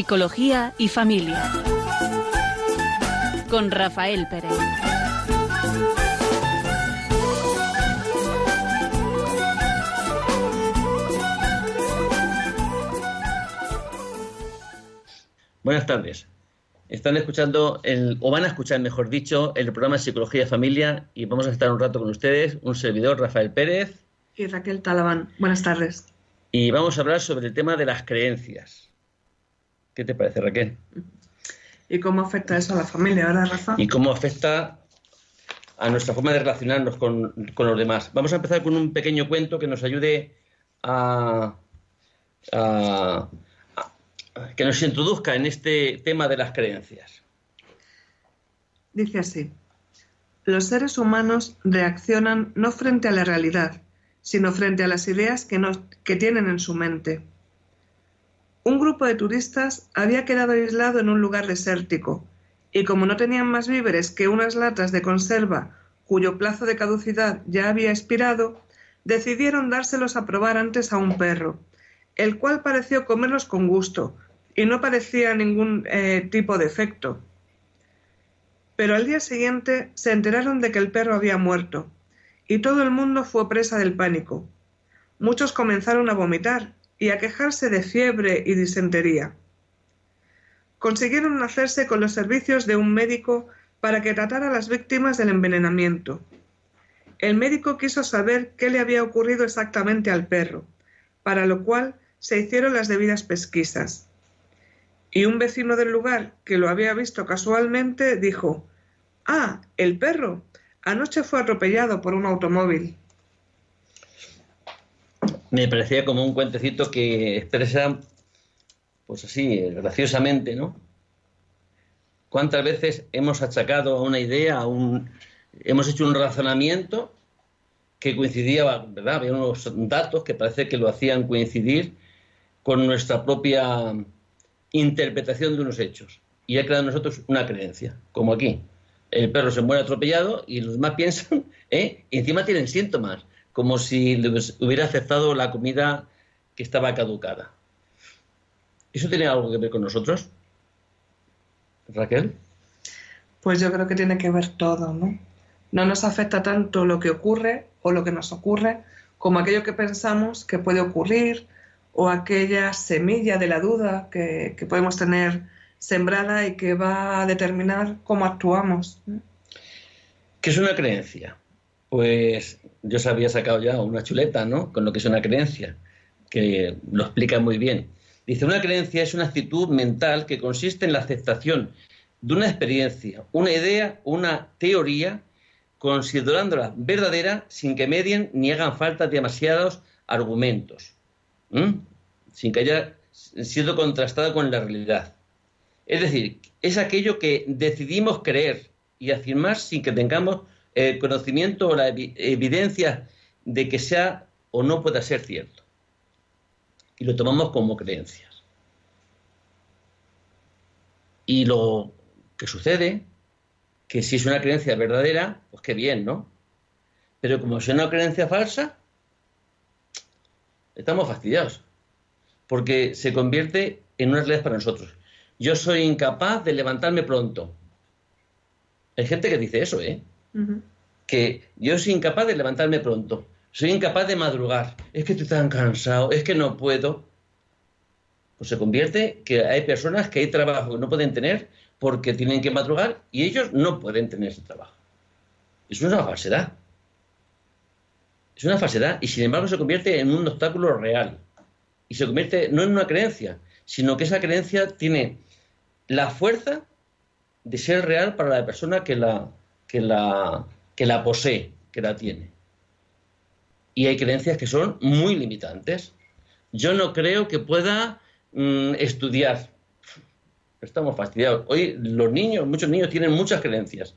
Psicología y familia. Con Rafael Pérez. Buenas tardes. Están escuchando, el, o van a escuchar, mejor dicho, el programa Psicología y Familia y vamos a estar un rato con ustedes, un servidor, Rafael Pérez. Y Raquel Talabán. Buenas tardes. Y vamos a hablar sobre el tema de las creencias. ¿Qué te parece, Raquel? ¿Y cómo afecta eso a la familia ahora, Rafa? Y cómo afecta a nuestra forma de relacionarnos con, con los demás. Vamos a empezar con un pequeño cuento que nos ayude a, a que nos introduzca en este tema de las creencias. Dice así, los seres humanos reaccionan no frente a la realidad, sino frente a las ideas que, que tienen en su mente. Un grupo de turistas había quedado aislado en un lugar desértico, y como no tenían más víveres que unas latas de conserva cuyo plazo de caducidad ya había expirado, decidieron dárselos a probar antes a un perro, el cual pareció comerlos con gusto y no parecía ningún eh, tipo de efecto. Pero al día siguiente se enteraron de que el perro había muerto y todo el mundo fue presa del pánico. Muchos comenzaron a vomitar y a quejarse de fiebre y disentería. Consiguieron hacerse con los servicios de un médico para que tratara a las víctimas del envenenamiento. El médico quiso saber qué le había ocurrido exactamente al perro, para lo cual se hicieron las debidas pesquisas. Y un vecino del lugar, que lo había visto casualmente, dijo Ah, el perro. Anoche fue atropellado por un automóvil. Me parecía como un cuentecito que expresa, pues así, graciosamente, ¿no? ¿Cuántas veces hemos achacado a una idea, a un, hemos hecho un razonamiento que coincidía, ¿verdad? Había unos datos que parece que lo hacían coincidir con nuestra propia interpretación de unos hechos. Y ha creado en nosotros una creencia, como aquí. El perro se muere atropellado y los demás piensan, ¿eh? y encima tienen síntomas, como si les hubiera aceptado la comida que estaba caducada. ¿Eso tiene algo que ver con nosotros? Raquel. Pues yo creo que tiene que ver todo, ¿no? No nos afecta tanto lo que ocurre o lo que nos ocurre como aquello que pensamos que puede ocurrir o aquella semilla de la duda que, podemos tener sembrada y que va a determinar cómo actuamos. ¿Qué es una creencia? Pues yo se había sacado ya una chuleta, ¿no? Con lo que es una creencia, que lo explica muy bien. Dice, una creencia es una actitud mental que consiste en la aceptación de una experiencia, una idea, una teoría, considerándola verdadera sin que medien ni hagan falta demasiados argumentos sin que haya sido contrastada con la realidad. Es decir, es aquello que decidimos creer y afirmar sin que tengamos el conocimiento o la evidencia de que sea o no pueda ser cierto. Y lo tomamos como creencias. Y lo que sucede, que si es una creencia verdadera, pues qué bien, ¿no? Pero como es una creencia falsa, estamos fastidiados, porque se convierte en una realidad para nosotros. Yo soy incapaz de levantarme pronto. Hay gente que dice eso, ¿eh? Que yo soy incapaz de levantarme pronto. Soy incapaz de madrugar. Es que estoy tan cansado. Es que no puedo. Pues se convierte que hay personas que hay trabajo que no pueden tener porque tienen que madrugar y ellos no pueden tener ese trabajo. Es una falsedad. Es una falsedad y sin embargo se convierte en un obstáculo real. Y se convierte no en una creencia, sino que esa creencia tiene la fuerza de ser real para la persona que la, que la, que la posee, que la tiene. Y hay creencias que son muy limitantes. Yo no creo que pueda mm, estudiar. Estamos fastidiados. Hoy los niños, muchos niños tienen muchas creencias.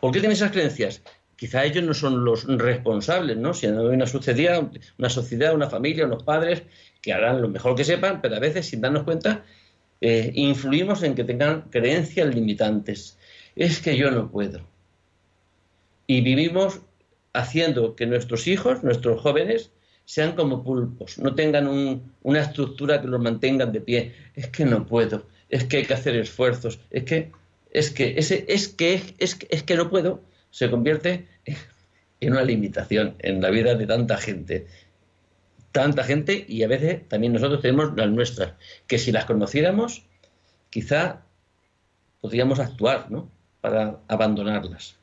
¿Por qué tienen esas creencias? quizá ellos no son los responsables, ¿no? Si hay una sociedad, una sociedad, una familia, unos padres que harán lo mejor que sepan, pero a veces, sin darnos cuenta, eh, influimos en que tengan creencias limitantes. Es que yo no puedo. Y vivimos haciendo que nuestros hijos, nuestros jóvenes, sean como pulpos, no tengan una estructura que los mantengan de pie. Es que no puedo, es que hay que hacer esfuerzos, es que, es que, ese, es que, es, es que no puedo, se convierte en una limitación en la vida de tanta gente. Tanta gente y a veces también nosotros tenemos las nuestras, que si las conociéramos, quizá podríamos actuar, ¿no? Para abandonarlas.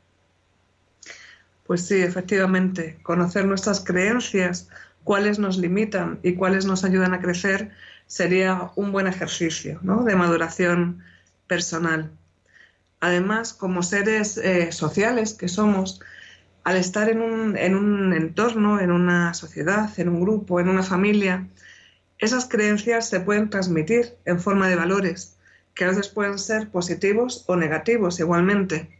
Pues sí, efectivamente, conocer nuestras creencias, cuáles nos limitan y cuáles nos ayudan a crecer, sería un buen ejercicio ¿no? de maduración personal. Además, como seres eh, sociales que somos, al estar en un, en un entorno, en una sociedad, en un grupo, en una familia, esas creencias se pueden transmitir en forma de valores, que a veces pueden ser positivos o negativos igualmente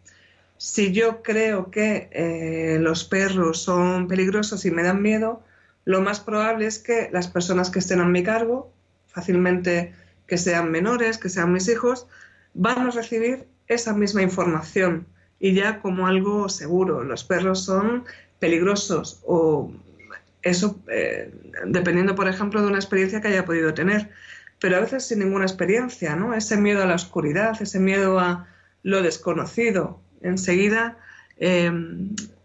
si yo creo que eh, los perros son peligrosos y me dan miedo, lo más probable es que las personas que estén a mi cargo, fácilmente que sean menores, que sean mis hijos, van a recibir esa misma información y ya como algo seguro. Los perros son peligrosos o eso eh, dependiendo, por ejemplo, de una experiencia que haya podido tener, pero a veces sin ninguna experiencia, ¿no? Ese miedo a la oscuridad, ese miedo a lo desconocido, enseguida eh,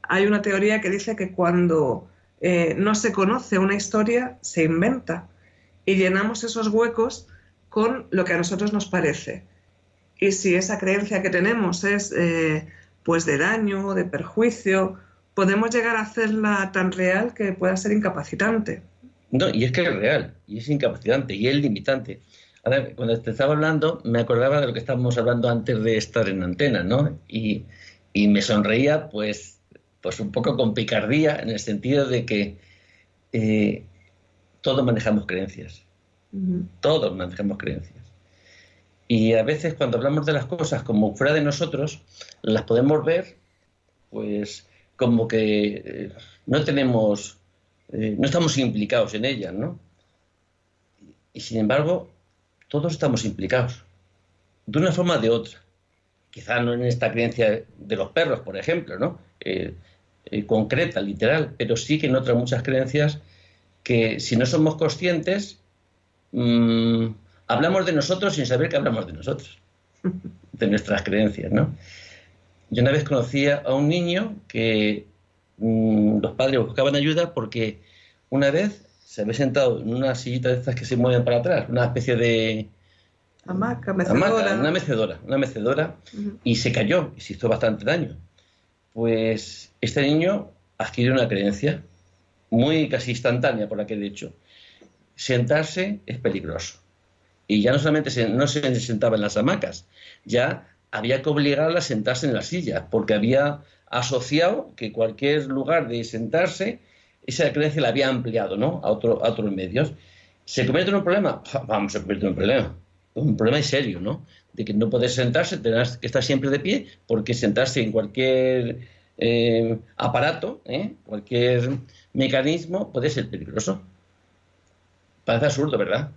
hay una teoría que dice que cuando eh, no se conoce una historia, se inventa y llenamos esos huecos con lo que a nosotros nos parece. Y si esa creencia que tenemos es eh, pues de daño, de perjuicio, podemos llegar a hacerla tan real que pueda ser incapacitante. No, y es que es real, y es incapacitante, y es limitante. Ahora, cuando te estaba hablando, me acordaba de lo que estábamos hablando antes de estar en antena, ¿no? Y, me sonreía, pues, pues un poco con picardía, en el sentido de que eh, todos manejamos creencias. Todos manejamos creencias. Y a veces cuando hablamos de las cosas como fuera de nosotros, las podemos ver, pues, como que eh, no tenemos, eh, no estamos implicados en ellas, ¿no? Y sin embargo, todos estamos implicados, de una forma o de otra. Quizá no en esta creencia de los perros, por ejemplo, ¿no? Eh, eh, concreta, literal, pero sí que en otras muchas creencias que si no somos conscientes, mm, hablamos de nosotros sin saber que hablamos de nosotros, de nuestras creencias, ¿no? Yo una vez conocí a un niño que mm, los padres buscaban ayuda porque una vez se había sentado en una sillita de estas que se mueven para atrás, una especie de... Hamaca, mecedora. una mecedora, una mecedora, y se cayó y se hizo bastante daño. Pues este niño adquirió una creencia muy casi instantánea por aquel hecho. Sentarse es peligroso. Y ya no solamente se, no se sentaba en las hamacas, ya había que obligarla a sentarse en la silla, porque había asociado que cualquier lugar de sentarse esa creencia la había ampliado ¿no? a, otro, a otros medios. ¿Se convierte en un problema? Vamos, se convierte en un problema. Un problema serio, ¿no? De que no puedes sentarse, tendrás que estar siempre de pie, porque sentarse en cualquier eh, aparato, ¿eh? cualquier mecanismo, puede ser peligroso. Parece absurdo, ¿verdad?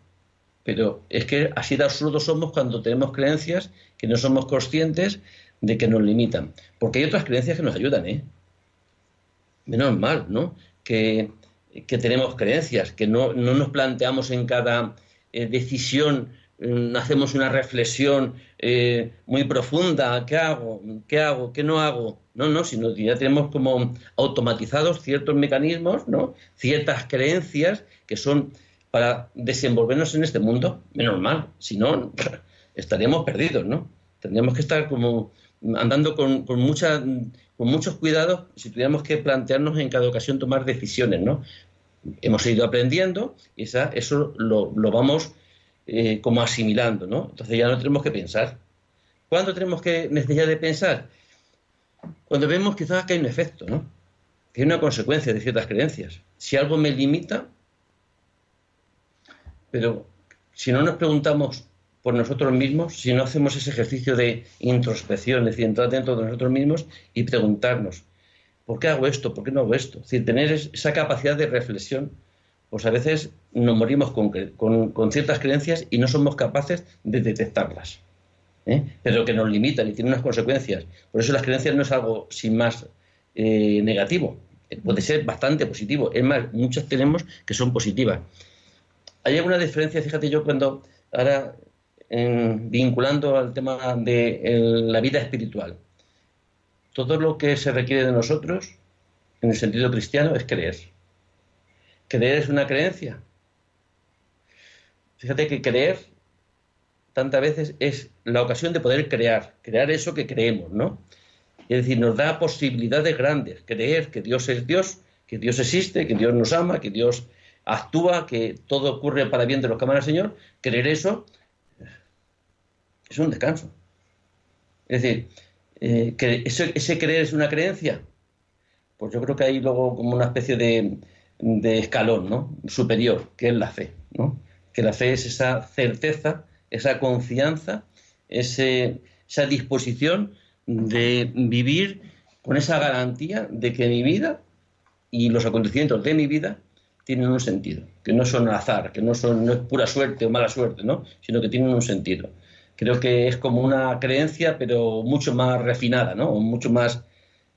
Pero es que así de absurdos somos cuando tenemos creencias que no somos conscientes de que nos limitan. Porque hay otras creencias que nos ayudan, ¿eh? Menos mal, ¿no? Que, tenemos creencias, que no, nos planteamos en cada eh, decisión, mm, hacemos una reflexión eh, muy profunda, ¿qué hago? ¿Qué hago? ¿Qué no hago? No, no, sino que ya tenemos como automatizados ciertos mecanismos, ¿no? Ciertas creencias que son para desenvolvernos en este mundo, menos mal, si no estaríamos perdidos, ¿no? Tendríamos que estar como andando con, con mucha con muchos cuidados si tuviéramos que plantearnos en cada ocasión tomar decisiones, ¿no? Hemos ido aprendiendo y esa, eso lo, vamos eh, como asimilando, ¿no? Entonces ya no tenemos que pensar. ¿Cuándo tenemos que necesidad de pensar? Cuando vemos quizás que hay un efecto, ¿no? Que hay una consecuencia de ciertas creencias. Si algo me limita, pero si no nos preguntamos por nosotros mismos si no hacemos ese ejercicio de introspección, es decir, entrar dentro de nosotros mismos y preguntarnos, ¿por qué hago esto? ¿Por qué no hago esto? Es decir, tener esa capacidad de reflexión, pues a veces nos morimos con, ciertas creencias y no somos capaces de detectarlas, ¿eh? pero que nos limitan y tienen unas consecuencias. Por eso las creencias no es algo sin más eh, negativo, puede ser bastante positivo. Es más, muchas tenemos que son positivas. Hay alguna diferencia, fíjate yo, cuando ahora vinculando al tema de la vida espiritual. Todo lo que se requiere de nosotros, en el sentido cristiano, es creer. Creer es una creencia. Fíjate que creer tantas veces es la ocasión de poder crear, crear eso que creemos, ¿no? Es decir, nos da posibilidades grandes, creer que Dios es Dios, que Dios existe, que Dios nos ama, que Dios actúa, que todo ocurre para bien de los que aman al Señor, creer eso es un descanso. Es decir, eh, que ese, creer es una creencia, pues yo creo que hay luego como una especie de, de escalón ¿no? superior, que es la fe, ¿no? que la fe es esa certeza, esa confianza, ese, esa disposición de vivir con esa garantía de que mi vida y los acontecimientos de mi vida tienen un sentido, que no son azar, que no, son, no es pura suerte o mala suerte, ¿no? sino que tienen un sentido. Creo que es como una creencia, pero mucho más refinada, ¿no? mucho más,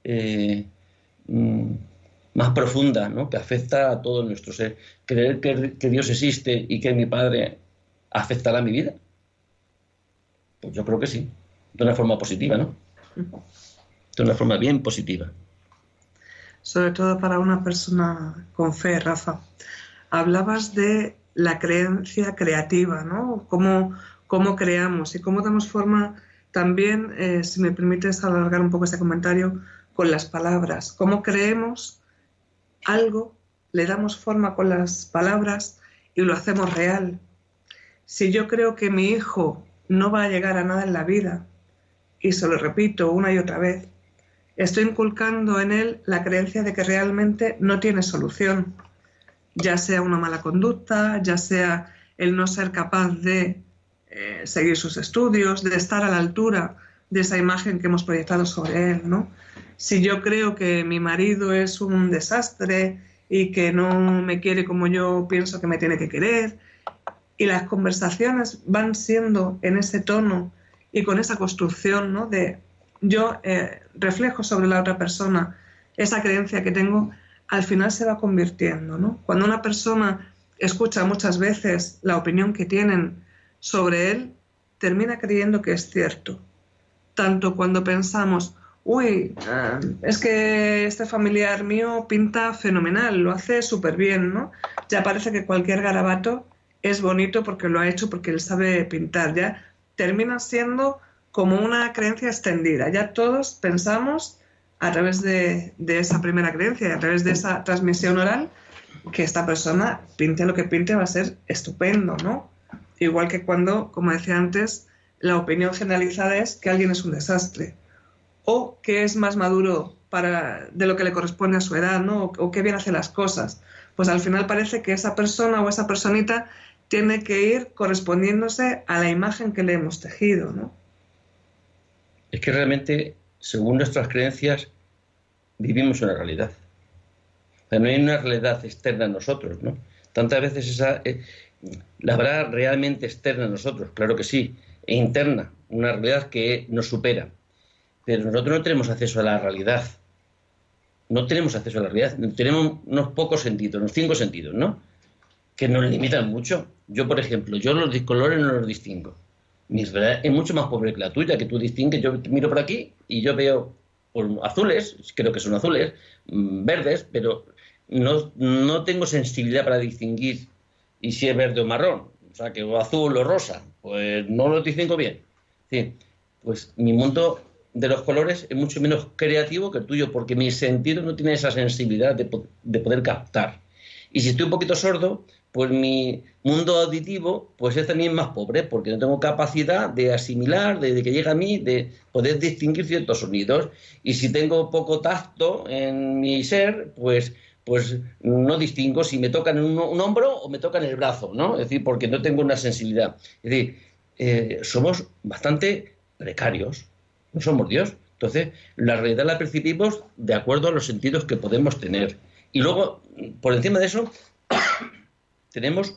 eh, mm, más profunda, ¿no? que afecta a todo nuestro ser. Creer que, Dios existe y que mi Padre afectará mi vida, pues yo creo que sí, de una forma positiva, ¿no? de una forma bien positiva. Sobre todo para una persona con fe, Rafa. Hablabas de la creencia creativa, ¿no? Cómo, cómo creamos y cómo damos forma también, eh, si me permites alargar un poco este comentario, con las palabras. Cómo creemos algo, le damos forma con las palabras y lo hacemos real. Si yo creo que mi hijo no va a llegar a nada en la vida, y se lo repito una y otra vez, estoy inculcando en él la creencia de que realmente no tiene solución, ya sea una mala conducta, ya sea el no ser capaz de eh, seguir sus estudios, de estar a la altura de esa imagen que hemos proyectado sobre él, ¿no? Si yo creo que mi marido es un desastre y que no me quiere como yo pienso que me tiene que querer, y las conversaciones van siendo en ese tono y con esa construcción ¿no? de yo eh, reflejo sobre la otra persona esa creencia que tengo, al final se va convirtiendo. ¿no? Cuando una persona escucha muchas veces la opinión que tienen sobre él, termina creyendo que es cierto. Tanto cuando pensamos, uy, eh, es que este familiar mío pinta fenomenal, lo hace súper bien, ¿no? Ya parece que cualquier garabato es bonito porque lo ha hecho, porque él sabe pintar. Ya termina siendo como una creencia extendida. Ya todos pensamos a través de, esa primera creencia a través de esa transmisión oral que esta persona pinte lo que pinte va a ser estupendo, ¿no? Igual que cuando, como decía antes, la opinión generalizada es que alguien es un desastre o que es más maduro para, de lo que le corresponde a su edad, ¿no? O, o que bien hace las cosas. Pues al final parece que esa persona o esa personita tiene que ir correspondiéndose a la imagen que le hemos tejido, ¿no? Es que realmente, según nuestras creencias, vivimos una realidad. no hay una realidad externa a nosotros, ¿no? Tantas veces esa, eh, la habrá realmente externa a nosotros, claro que sí, e interna, una realidad que nos supera. Pero nosotros no tenemos acceso a la realidad. No tenemos acceso a la realidad. Tenemos unos pocos sentidos, unos cinco sentidos, ¿no? Que nos limitan mucho. Yo, por ejemplo, yo los colores no los distingo. Mi realidad es mucho más pobre que la tuya, que tú distingues. Yo miro por aquí y yo veo azules, creo que son azules, mm, verdes, pero no, no tengo sensibilidad para distinguir y si es verde o marrón. O sea, que o azul o rosa, pues no lo distingo bien. Sí, pues mi mundo de los colores es mucho menos creativo que el tuyo, porque mi sentido no tiene esa sensibilidad de, de poder captar. Y si estoy un poquito sordo, pues mi mundo auditivo pues es también más pobre porque no tengo capacidad de asimilar, de, que llegue a mí, de poder distinguir ciertos sonidos. Y si tengo poco tacto en mi ser, pues, pues no distingo si me tocan en un, hombro o me tocan el brazo, ¿no? Es decir, porque no tengo una sensibilidad. Es decir, eh, somos bastante precarios, no somos Dios. Entonces, la realidad la percibimos de acuerdo a los sentidos que podemos tener. Y luego, por encima de eso, tenemos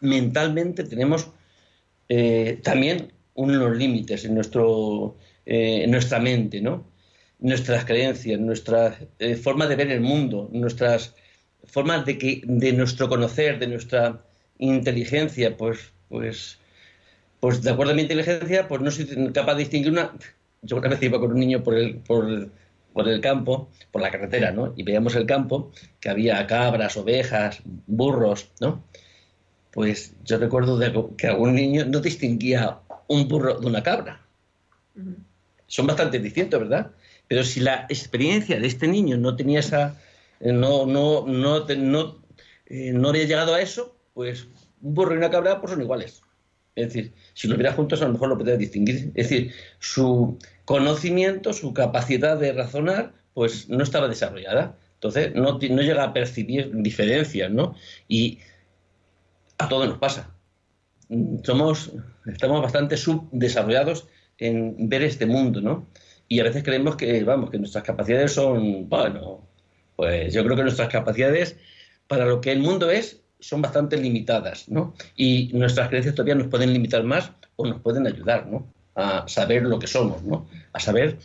mentalmente, tenemos eh, también unos límites en, nuestro, eh, en nuestra mente, ¿no? Nuestras creencias, nuestra eh, forma de ver el mundo, nuestras formas de que de nuestro conocer, de nuestra inteligencia, pues pues pues de acuerdo a mi inteligencia, pues no soy capaz de distinguir una yo una vez iba con un niño por el por, por el campo, por la carretera, ¿no? Y veíamos el campo, que había cabras, ovejas, burros, ¿no? Pues yo recuerdo que algún niño no distinguía un burro de una cabra. Son bastante distintos, ¿verdad? Pero si la experiencia de este niño no tenía esa, eh, no, no, no, no, eh, no había llegado a eso, pues un burro y una cabra pues son iguales. Es decir, si lo hubiera juntos a lo mejor lo podría distinguir. Es decir, su conocimiento, su capacidad de razonar, pues no estaba desarrollada. Entonces no, no llega a percibir diferencias, ¿no? Y a todos nos pasa. Somos, estamos bastante subdesarrollados en ver este mundo, ¿no? Y a veces creemos que, vamos, que nuestras capacidades son, bueno, pues yo creo que nuestras capacidades para lo que el mundo es son bastante limitadas, ¿no? Y nuestras creencias todavía nos pueden limitar más o nos pueden ayudar, ¿no? A saber lo que somos, ¿no? A saber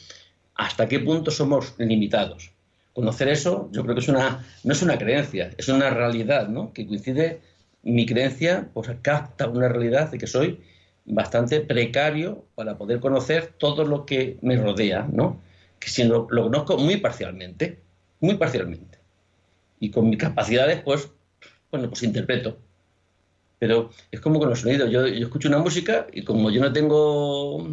hasta qué punto somos limitados. Conocer eso, yo creo que es una, no es una creencia, es una realidad, ¿no? Que coincide, mi creencia, pues capta una realidad de que soy bastante precario para poder conocer todo lo que me rodea, ¿no? Que si lo, lo conozco muy parcialmente, muy parcialmente. Y con mis capacidades, pues, bueno, pues interpreto. Pero es como con los sonidos. Yo, yo escucho una música y como yo no tengo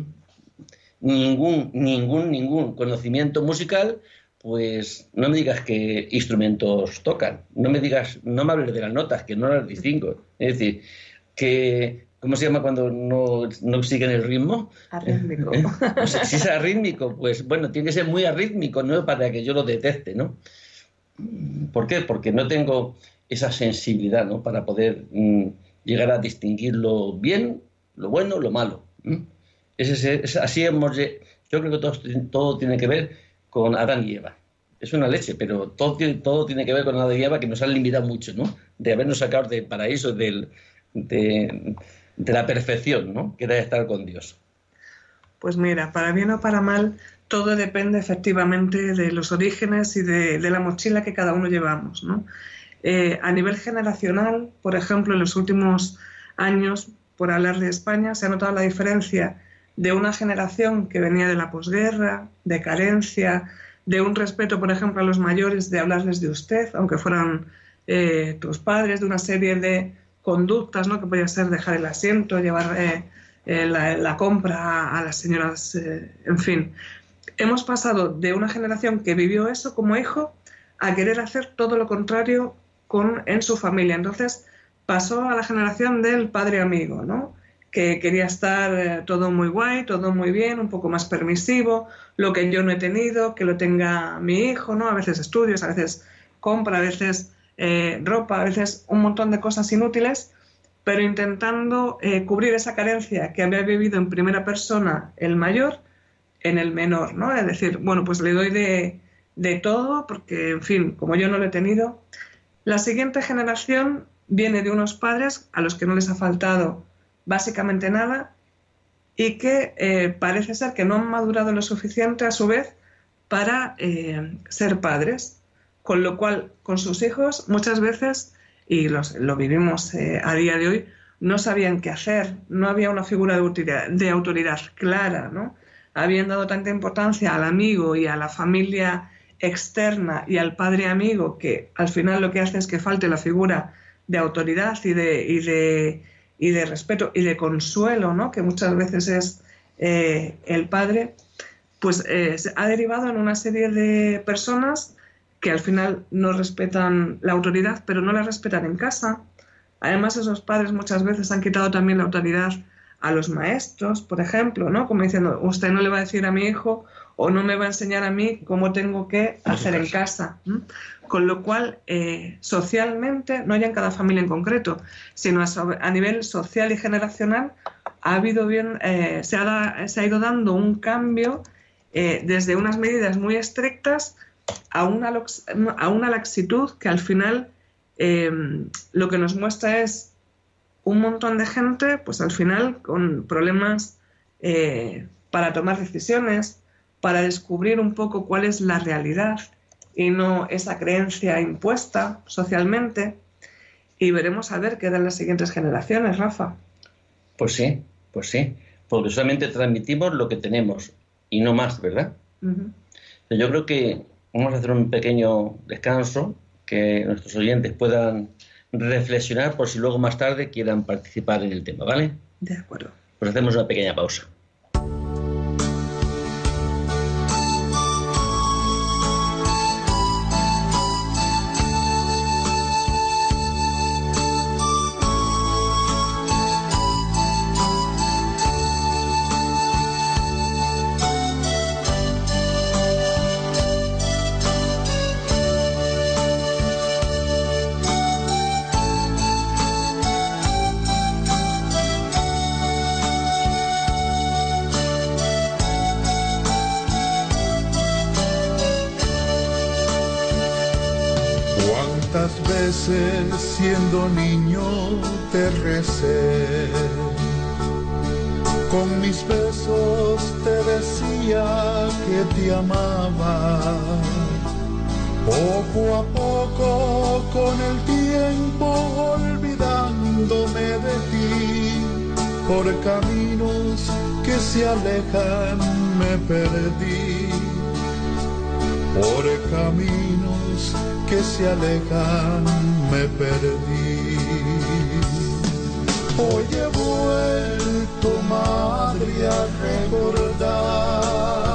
ningún, ningún, ningún conocimiento musical, pues no me digas qué instrumentos tocan, no me digas, no me hables de las notas, que no las distingo. Es decir, que ¿Cómo se llama cuando no, no siguen el ritmo? Arrítmico. si es arrítmico, pues bueno, tiene que ser muy arrítmico, ¿no? Para que yo lo detecte, ¿no? ¿Por qué? Porque no tengo esa sensibilidad, ¿no? Para poder mm, llegar a distinguir lo bien, lo bueno, lo malo. Es, así hemos... Yo creo que todo, todo tiene que ver con Adán y Eva. Es una leche, pero todo, todo tiene que ver con Adán y Eva que nos han limitado mucho, ¿no? De habernos sacado del paraíso, del, de, de la perfección, ¿no? Que estar con Dios. Pues mira, para bien o para mal, todo depende efectivamente de los orígenes y de, la mochila que cada uno llevamos, ¿no? Eh, a nivel generacional, por ejemplo, en los últimos años, por hablar de España, se ha notado la diferencia de una generación que venía de la posguerra, de carencia, de un respeto, por ejemplo, a los mayores, de hablarles de usted, aunque fueran eh, tus padres, de una serie de conductas, ¿no? que podía ser dejar el asiento, llevar eh, eh, la, compra a, las señoras, eh, en fin. Hemos pasado de una generación que vivió eso como hijo a querer hacer todo lo contrario con, en su familia. Entonces pasó a la generación del padre amigo, ¿no? que quería estar todo muy guay, todo muy bien, un poco más permisivo, lo que yo no he tenido, que lo tenga mi hijo, ¿no? A veces estudios, a veces compra, a veces eh, ropa, a veces un montón de cosas inútiles, pero intentando eh, cubrir esa carencia que había vivido en primera persona el mayor en el menor, ¿no? Es decir, bueno, pues le doy de, de todo porque, en fin, como yo no lo he tenido. La siguiente generación viene de unos padres a los que no les ha faltado básicamente nada y que eh, parece ser que no han madurado lo suficiente a su vez para ser padres con lo cual con sus hijos muchas veces, y lo vivimos eh, a día de hoy, no sabían qué hacer, no había una figura de autoridad, de autoridad clara, ¿no? Habían dado tanta importancia al amigo y a la familia externa y al padre amigo que al final lo que hace es que falte la figura de autoridad y de, y de, y de respeto y de consuelo, ¿no? que muchas veces es eh, el padre, pues eh, ha derivado en una serie de personas que al final no respetan la autoridad, pero no la respetan en casa. Además, esos padres muchas veces han quitado también la autoridad a los maestros, por ejemplo, ¿no? Como diciendo, usted no le va a decir a mi hijo o no me va a enseñar a mí cómo tengo que hacer en casa. Con lo cual, eh, socialmente, no ya en cada familia en concreto, sino a, nivel social y generacional, ha habido bien, eh, se, ha se, ha ido dando un cambio eh, desde unas medidas muy estrictas a una, a una laxitud que al final eh, lo que nos muestra es un montón de gente, pues al final con problemas eh, para tomar decisiones, para descubrir un poco cuál es la realidad y no esa creencia impuesta socialmente. Y veremos a ver qué dan las siguientes generaciones, Rafa. Pues sí, pues sí, porque solamente transmitimos lo que tenemos y no más, ¿verdad? Yo creo que vamos a hacer un pequeño descanso, que nuestros oyentes puedan reflexionar por si luego más tarde quieran participar en el tema, ¿vale? De acuerdo. Pues hacemos una pequeña pausa. Que te amaba. Poco a poco con el tiempo olvidándome de ti, por caminos que se alejan me perdí. Por caminos que se alejan me perdí. Hoy he vuelto, madre, a recordar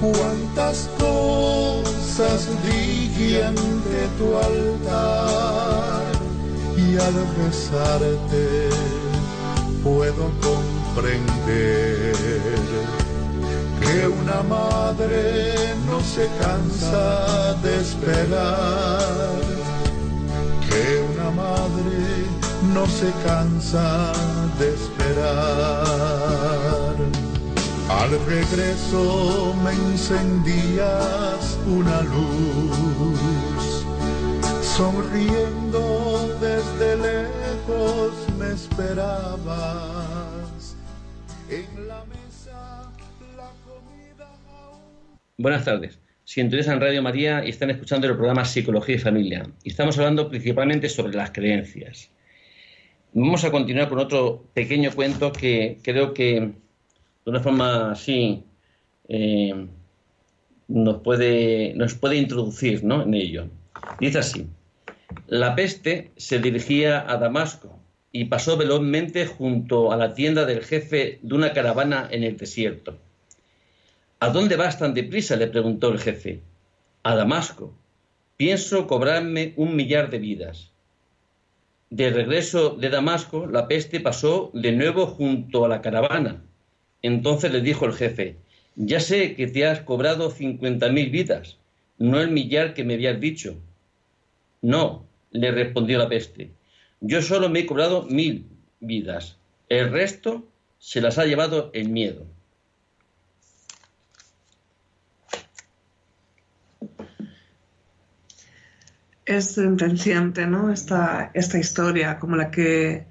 cuántas cosas dije ante tu altar y al rezarte puedo comprender que una madre no se cansa de esperar, que una madre no se cansa de esperar. Al regreso me encendías una luz, sonriendo desde lejos me esperabas en la Buenas tardes. Sintonizan Radio María y están escuchando el programa Psicología y Familia. Y estamos hablando principalmente sobre las creencias. Vamos a continuar con otro pequeño cuento que creo que de una forma así eh, nos, puede, nos puede introducir en ello. Dice así, la peste se dirigía a Damasco y pasó velozmente junto a la tienda del jefe de una caravana en el desierto. ¿A dónde vas tan deprisa? le preguntó el jefe. A Damasco. Pienso cobrarme un millar de vidas. De regreso de Damasco, la peste pasó de nuevo junto a la caravana. Entonces le dijo el jefe, ya sé que te has cobrado cincuenta mil vidas, no el millar que me habías dicho. No, le respondió la peste, yo solo me he cobrado mil vidas, el resto se las ha llevado el miedo. es sentenciante, ¿no? Esta, esta historia, como la que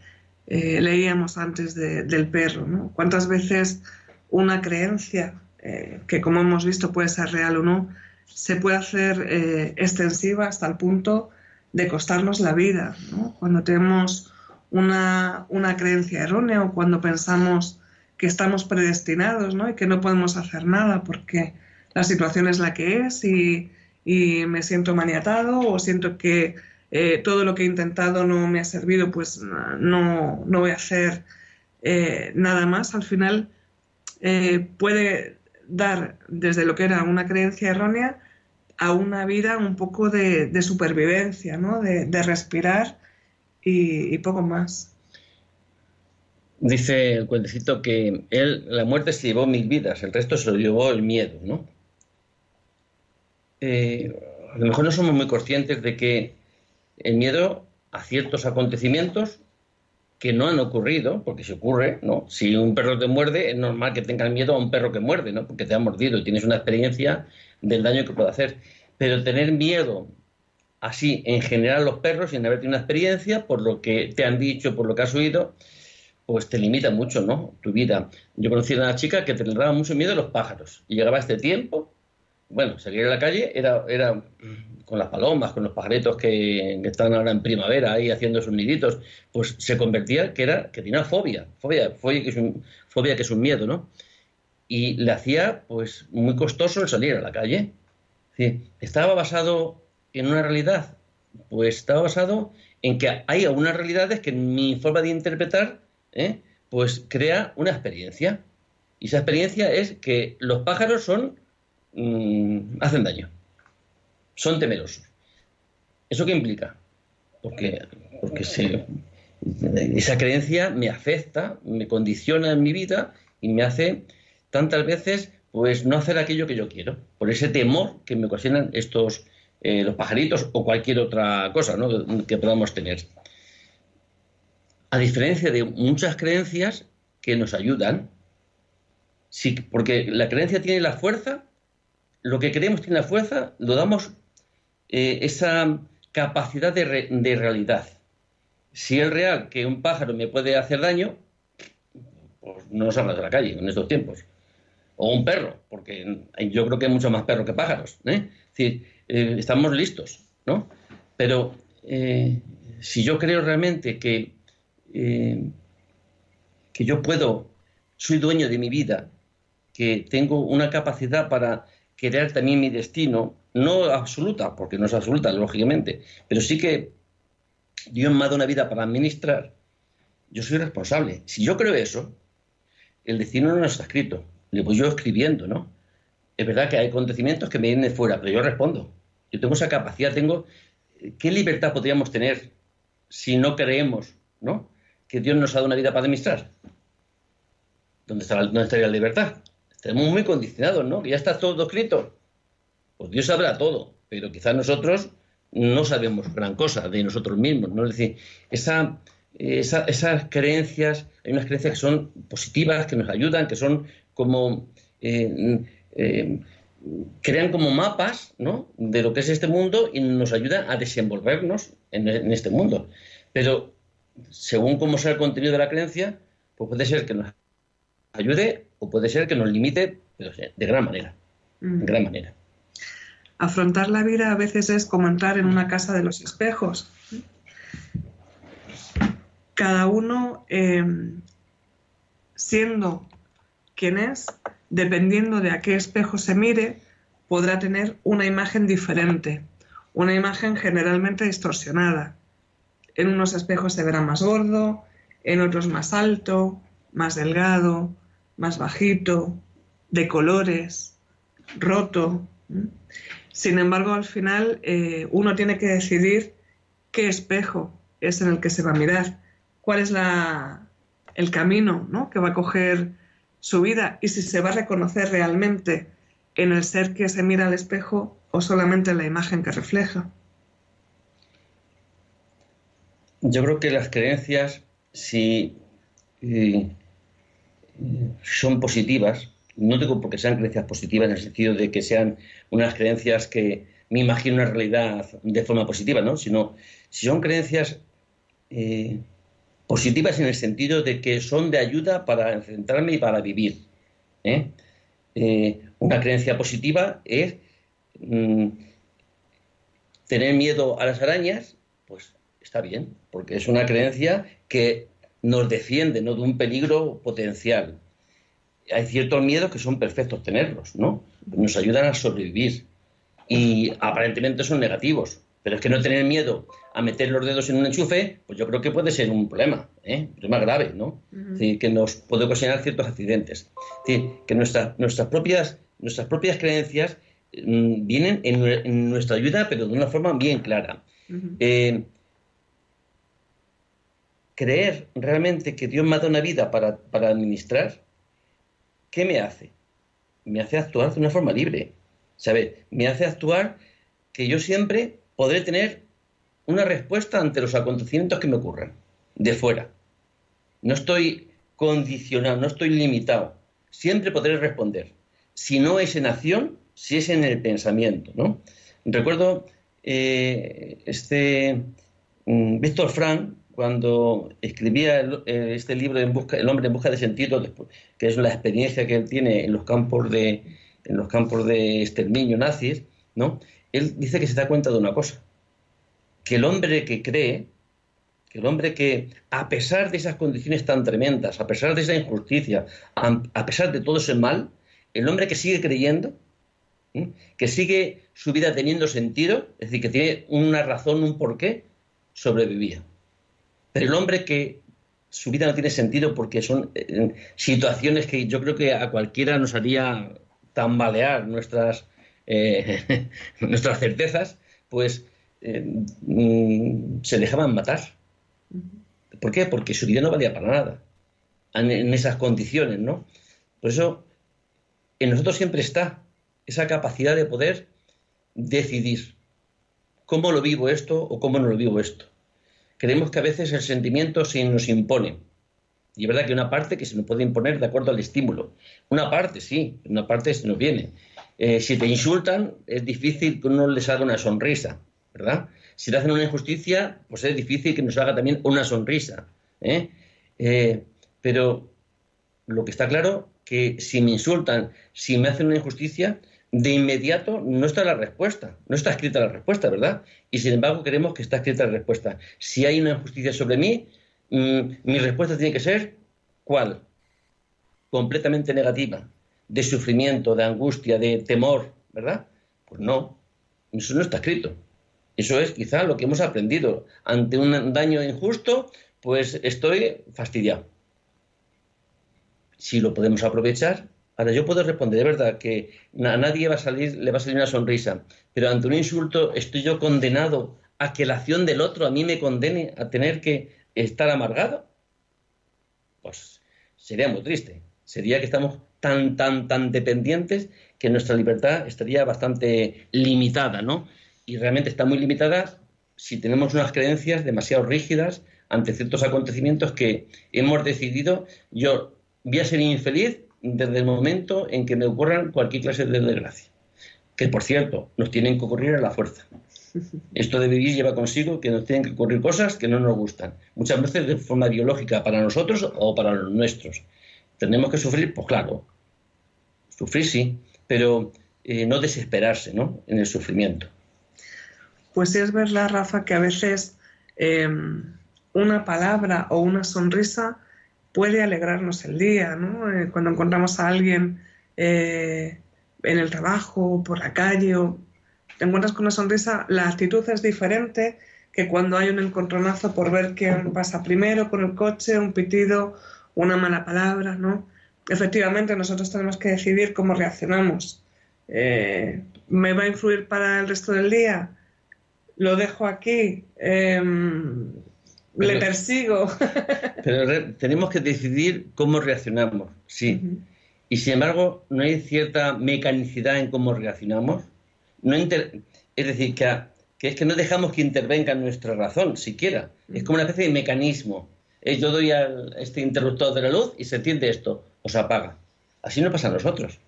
eh, leíamos antes del perro, ¿no? ¿Cuántas veces una creencia, eh, que como hemos visto puede ser real o no, se puede hacer eh, extensiva hasta el punto de costarnos la vida, ¿no? Cuando tenemos una, una, creencia errónea o cuando pensamos que estamos predestinados, ¿no? Y que no podemos hacer nada porque la situación es la que es y y me siento maniatado o siento que eh, todo lo que he intentado no me ha servido, pues no, no voy a hacer eh, nada más. Al final eh, puede dar desde lo que era una creencia errónea a una vida un poco de, supervivencia, ¿no? de, respirar y, poco más. Dice el cuentecito que él, la muerte se llevó mil vidas, el resto se lo llevó el miedo, ¿no? A lo mejor no somos muy conscientes de que el miedo a ciertos acontecimientos que no han ocurrido, porque si ocurre, ¿no? Si un perro te muerde, es normal que tengas miedo a un perro que muerde, ¿no? Porque te ha mordido y tienes una experiencia del daño que puede hacer. Pero tener miedo así en general los perros sin haber tenido una experiencia, por lo que te han dicho, por lo que has oído, pues te limita mucho, ¿no? Tu vida. Yo conocí a una chica que te daba mucho miedo a los pájaros. Y llegaba este tiempo, bueno, salir a la calle era, era con las palomas, con los pajaritos que, están ahora en primavera ahí haciendo sus niditos, pues se convertía que era que tenía fobia, fobia, fobia que es un, fobia que es un miedo, ¿no? Y le hacía pues muy costoso el salir a la calle. ¿Estaba basado en una realidad? Pues estaba basado en que hay algunas realidades que en mi forma de interpretar, ¿eh? pues crea una experiencia. Y esa experiencia es que los pájaros son mm, hacen daño son temerosos. ¿Eso qué implica? Porque, porque esa creencia me afecta, me condiciona en mi vida y me hace tantas veces pues no hacer aquello que yo quiero, por ese temor que me ocasionan estos eh, los pajaritos o cualquier otra cosa que podamos tener. A diferencia de muchas creencias que nos ayudan, sí, porque la creencia tiene la fuerza, lo que creemos tiene la fuerza, lo damos eh, esa capacidad de, realidad. Si es real que un pájaro me puede hacer daño, pues no salgas de la calle en estos tiempos. O un perro, porque yo creo que hay mucho más perros que pájaros. ¿eh? Eh, estamos listos, ¿no? Pero si yo creo realmente que, que yo puedo, soy dueño de mi vida, que tengo una capacidad para crear también mi destino, no absoluta, porque no es absoluta, lógicamente, pero sí que Dios me ha dado una vida para administrar, yo soy responsable. Si yo creo eso, el destino no está escrito, le voy yo escribiendo, ¿no? Es verdad que hay acontecimientos que me vienen de fuera, pero yo respondo. Yo tengo esa capacidad, tengo... ¿Qué libertad podríamos tener si no creemos, ¿no? Que Dios nos ha dado una vida para administrar. ¿Dónde, dónde estaría la libertad? Estamos muy condicionados, ¿no? Que ya está todo escrito. Pues Dios sabrá todo, pero quizás nosotros no sabemos gran cosa de nosotros mismos, ¿no? Es decir, esa, esas creencias, hay unas creencias que son positivas, que nos ayudan, que son como... Eh, eh, crean como mapas ¿no? de lo que es este mundo y nos ayudan a desenvolvernos en, en, este mundo. Pero según cómo sea el contenido de la creencia, pues puede ser que nos ayude o puede ser que nos limite de gran manera. De gran manera. Afrontar la vida a veces es como entrar en una casa de los espejos. Cada uno, em, siendo quien es, dependiendo de a qué espejo se mire, podrá tener una imagen diferente, una imagen generalmente distorsionada. En unos espejos se verá más gordo, en otros más alto, más delgado, más bajito, de colores, roto. Sin embargo, al final eh, uno tiene que decidir qué espejo es en el que se va a mirar, cuál es la, el camino ¿no? que va a coger su vida y si se va a reconocer realmente en el ser que se mira al espejo o solamente en la imagen que refleja. Yo creo que las creencias, si eh, son positivas, no digo porque sean creencias positivas en el sentido de que sean unas creencias que me imagino una realidad de forma positiva, ¿no? Sino si son creencias eh, positivas en el sentido de que son de ayuda para enfrentarme y para vivir. ¿eh? Eh, una creencia positiva es mm, tener miedo a las arañas, pues está bien, porque es una creencia que nos defiende ¿no? de un peligro potencial hay ciertos miedos que son perfectos tenerlos, ¿no? Nos ayudan a sobrevivir. Y aparentemente son negativos. Pero es que no tener miedo a meter los dedos en un enchufe, pues yo creo que puede ser un problema, ¿eh? un problema grave, ¿no? que nos puede ocasionar ciertos accidentes. que nuestras propias, nuestras propias creencias mm, vienen en, nuestra ayuda, pero de una forma bien clara. Eh, creer realmente que Dios mata una vida para, para administrar, ¿qué me hace? Me hace actuar de una forma libre, ¿sabes? Me hace actuar que yo siempre podré tener una respuesta ante los acontecimientos que me ocurran, de fuera. No estoy condicionado, no estoy limitado. Siempre podré responder. Si no es en acción, si es en el pensamiento, ¿no? Recuerdo eh, este mm, Víctor Frank, cuando escribía eh, este libro en busca, El hombre en busca de sentido, que es la experiencia que él tiene en los campos de, en los campos de exterminio nazis, ¿no? Él dice que se da cuenta de una cosa, que el hombre que cree, que el hombre que, a pesar de esas condiciones tan tremendas, a pesar de esa injusticia, a, pesar de todo ese mal, el hombre que sigue creyendo, que sigue su vida teniendo sentido, es decir, que tiene una razón, un porqué, sobrevivía. Pero el hombre que su vida no tiene sentido porque son eh, situaciones que yo creo que a cualquiera nos haría tambalear nuestras, eh, nuestras certezas, pues eh, mm, se dejaban matar. ¿Por qué? Porque su vida no valía para nada en, en esas condiciones, ¿no? Por eso en nosotros siempre está esa capacidad de poder decidir cómo lo vivo esto o cómo no lo vivo esto creemos que a veces el sentimiento se nos impone. Y es verdad que una parte que se nos puede imponer de acuerdo al estímulo. Una parte, sí, una parte se nos viene. Eh, si te insultan, es difícil que uno les haga una sonrisa, ¿verdad? Si te hacen una injusticia, pues es difícil que nos haga también una sonrisa. ¿eh? Eh, pero lo que está claro que si me insultan, si me hacen una injusticia, de inmediato no está la respuesta, no está escrita la respuesta, ¿verdad? Y sin embargo queremos que está escrita la respuesta. Si hay una injusticia sobre mí, mm, mi respuesta tiene que ser ¿cuál? Completamente negativa, de sufrimiento, de angustia, de temor, ¿verdad? Pues no, eso no está escrito. Eso es quizá lo que hemos aprendido. Ante un daño injusto, pues estoy fastidiado. Si lo podemos aprovechar, Ahora, yo puedo responder, de verdad, que a nadie va a salir, le va a salir una sonrisa, pero ante un insulto estoy yo condenado a que la acción del otro a mí me condene a tener que estar amargado. Pues sería muy triste. Sería que estamos tan, tan, tan dependientes que nuestra libertad estaría bastante limitada, ¿no? Y realmente está muy limitada si tenemos unas creencias demasiado rígidas ante ciertos acontecimientos que hemos decidido, yo voy a ser infeliz desde el momento en que me ocurran cualquier clase de desgracia. Que, por cierto, nos tienen que ocurrir a la fuerza. Esto de vivir lleva consigo que nos tienen que ocurrir cosas que no nos gustan. Muchas veces de forma biológica para nosotros o para los nuestros. ¿Tenemos que sufrir? Pues claro. Sufrir sí, pero eh, no desesperarse ¿no? en el sufrimiento. Pues sí es verdad, Rafa, que a veces em, una palabra o una sonrisa puede alegrarnos el día, ¿no? Eh, cuando encontramos a alguien eh, en el trabajo, por la calle, o te encuentras con una sonrisa, la actitud es diferente que cuando hay un encontronazo por ver quién pasa primero con el coche, un pitido, una mala palabra, ¿no? Efectivamente, nosotros tenemos que decidir cómo reaccionamos. Eh, ¿Me va a influir para el resto del día? ¿Lo dejo aquí? Em, le persigo. pero tenemos que decidir cómo reaccionamos, sí. Y sin embargo, no hay cierta mecanicidad en cómo reaccionamos. No es decir, que, es que no dejamos que intervenga nuestra razón, siquiera. Es como una especie de mecanismo. yo doy a este interruptor de la luz y se entiende esto, o se apaga. Así no pasa a nosotros.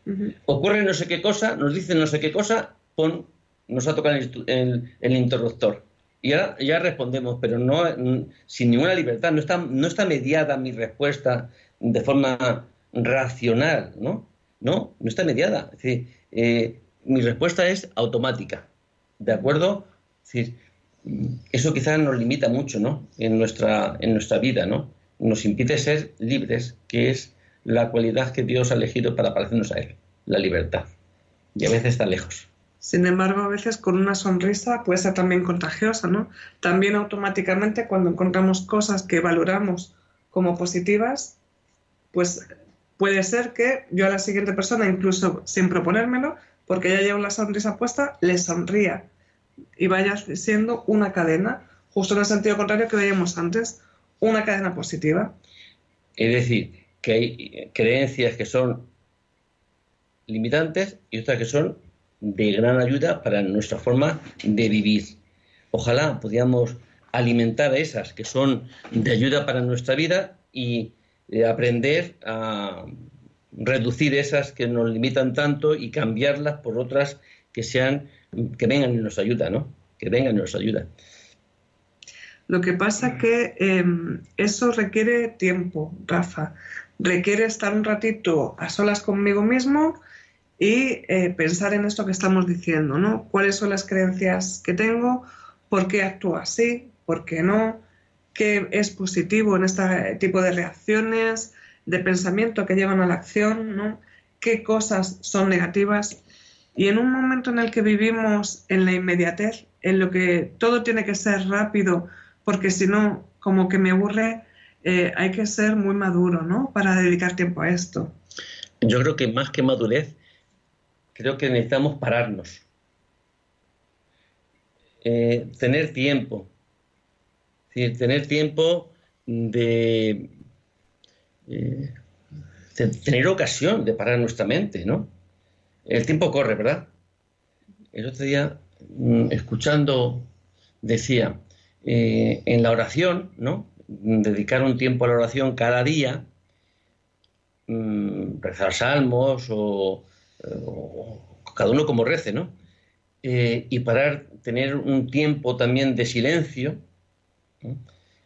Ocurre no sé qué cosa, nos dicen no sé qué cosa, pon, nos ha tocado el interruptor y ahora ya respondemos, pero no sin ninguna libertad. No está, no está mediada mi respuesta de forma racional, ¿no? No, no está mediada. Eh, mi respuesta es automática. ¿De acuerdo? Eso quizás nos limita mucho, ¿no? En nuestra, en nuestra vida, ¿no? Nos impide ser libres, que es la cualidad que Dios ha elegido para parecernos a Él, la libertad. Y a veces está lejos. Sin embargo, a veces con una sonrisa puede ser también contagiosa, ¿no? También automáticamente cuando encontramos cosas que valoramos como positivas, pues puede ser que yo a la siguiente persona, incluso sin proponérmelo, porque ya llevo la sonrisa puesta, le sonría y vaya siendo una cadena, justo en el sentido contrario que veíamos antes, una cadena positiva. Es decir, que hay creencias que son limitantes y otras que son de gran ayuda para nuestra forma de vivir. Ojalá pudiéramos alimentar a esas que son de ayuda para nuestra vida y eh, aprender a reducir esas que nos limitan tanto y cambiarlas por otras que sean que vengan y nos ayudan, ¿no? Que vengan y nos ayudan. Lo que pasa que em, eso requiere tiempo, Rafa. Requiere estar un ratito a solas conmigo mismo y eh, pensar en esto que estamos diciendo, ¿no? ¿Cuáles son las creencias que tengo? ¿Por qué actúo así? ¿Por qué no? ¿Qué es positivo en este tipo de reacciones, de pensamiento que llevan a la acción? ¿no? ¿Qué cosas son negativas? Y en un momento en el que vivimos en la inmediatez, en lo que todo tiene que ser rápido, porque si no, como que me aburre, eh, hay que ser muy maduro, ¿no? Para dedicar tiempo a esto. Yo creo que más que madurez, creo que necesitamos pararnos. Eh, tener tiempo. tener tiempo de, eh, de, tener ocasión de parar nuestra mente, ¿no? El tiempo corre, ¿verdad? El otro día, mm, escuchando, decía, eh, en la oración, ¿no? Dedicar un tiempo a la oración cada día, mm, rezar salmos o, cada uno como rece, ¿no? Eh, y parar, tener un tiempo también de silencio.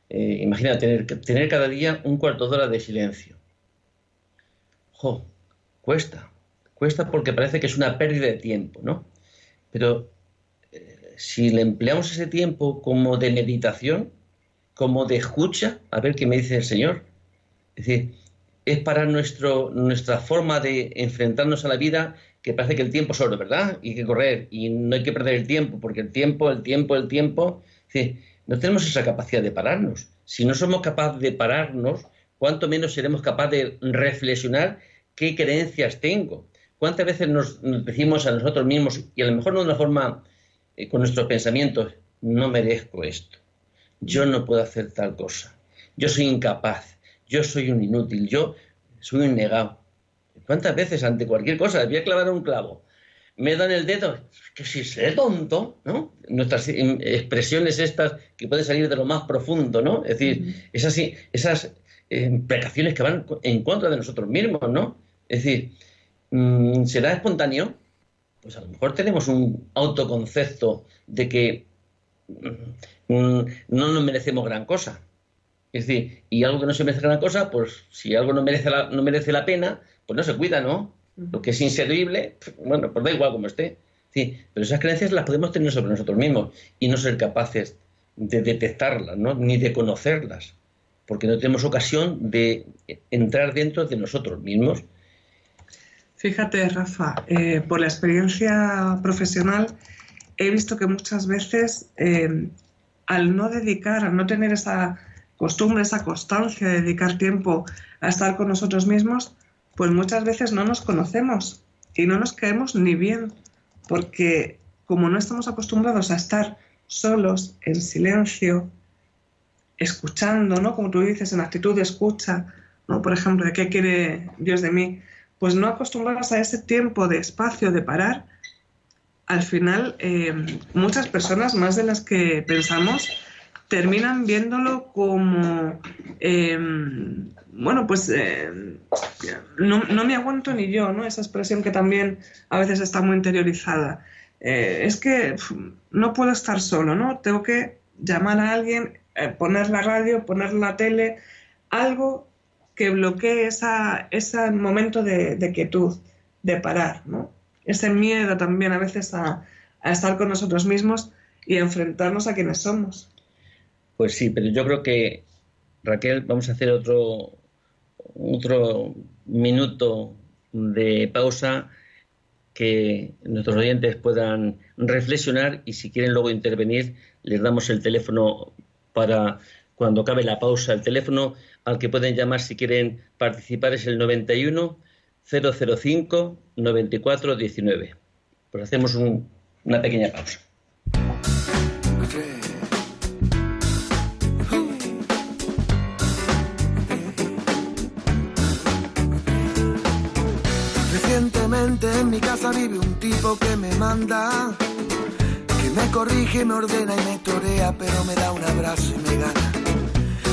Eh, imagina tener, cada día un cuarto de hora de silencio. ¡Jo! Cuesta, cuesta porque parece que es una pérdida de tiempo, ¿no? Pero si le empleamos ese tiempo como de meditación, como de escucha, a ver qué me dice el Señor. Es decir, es para nuestro, nuestra forma de enfrentarnos a la vida que parece que el tiempo es oro, ¿verdad? Y hay que correr y no hay que perder el tiempo, porque el tiempo, el tiempo, el tiempo. No tenemos esa capacidad de pararnos. Si no somos capaces de pararnos, ¿cuánto menos seremos capaces de reflexionar qué creencias tengo? ¿Cuántas veces nos, nos decimos a nosotros mismos, y a lo mejor no de una forma eh, con nuestros pensamientos, no merezco esto, yo no puedo hacer tal cosa, yo soy incapaz, yo soy un inútil, yo soy un negado. ¿Cuántas veces ante cualquier cosa, voy a clavar un clavo, me dan el dedo, que si sé tonto, ¿no? Nuestras expresiones estas que pueden salir de lo más profundo, ¿no? Es decir, esas, esas eh, que van en contra de nosotros mismos, ¿no? Es decir, mm, ¿será espontáneo? pues a lo mejor tenemos un autoconcepto de que mm, mm, no nos merecemos gran cosa. Es decir, y algo que no se merece gran cosa, pues si algo no merece la, no merece la pena, pues no se cuida, ¿no? Lo que es inservible, bueno, pues da igual como esté. Sí, pero esas creencias las podemos tener sobre nosotros mismos y no ser capaces de detectarlas, ¿no? ni de conocerlas, porque no tenemos ocasión de entrar dentro de nosotros mismos Fíjate, Rafa, eh, por la experiencia profesional he visto que muchas veces eh, al no dedicar, al no tener esa costumbre, esa constancia de dedicar tiempo a estar con nosotros mismos, pues muchas veces no nos conocemos y no nos caemos ni bien, porque como no estamos acostumbrados a estar solos, en silencio, escuchando, ¿no? Como tú dices, en actitud de escucha, ¿no? Por ejemplo, ¿de qué quiere Dios de mí? pues no acostumbradas a ese tiempo de espacio, de parar, al final eh, muchas personas, más de las que pensamos, terminan viéndolo como, em, bueno, pues em, no, me aguanto ni yo, ¿no? Esa expresión que también a veces está muy interiorizada. Eh, es que no puedo estar solo, ¿no? Tengo que llamar a alguien, eh, poner la radio, poner la tele, algo que bloquee esa, ese momento de, quietud, de parar, ¿no? Ese miedo también a veces a, estar con nosotros mismos y enfrentarnos a quienes somos. Pues sí, pero yo creo que, Raquel, vamos a hacer otro, otro minuto de pausa que nuestros oyentes puedan reflexionar y si quieren luego intervenir, les damos el teléfono para cuando acabe la pausa. El teléfono al que pueden llamar si quieren participar es el 91 005 94 19. Pues hacemos una pequeña pausa. En mi casa vive un tipo que me manda, que me corrige, me ordena y me torea, pero me da un abrazo y me gana.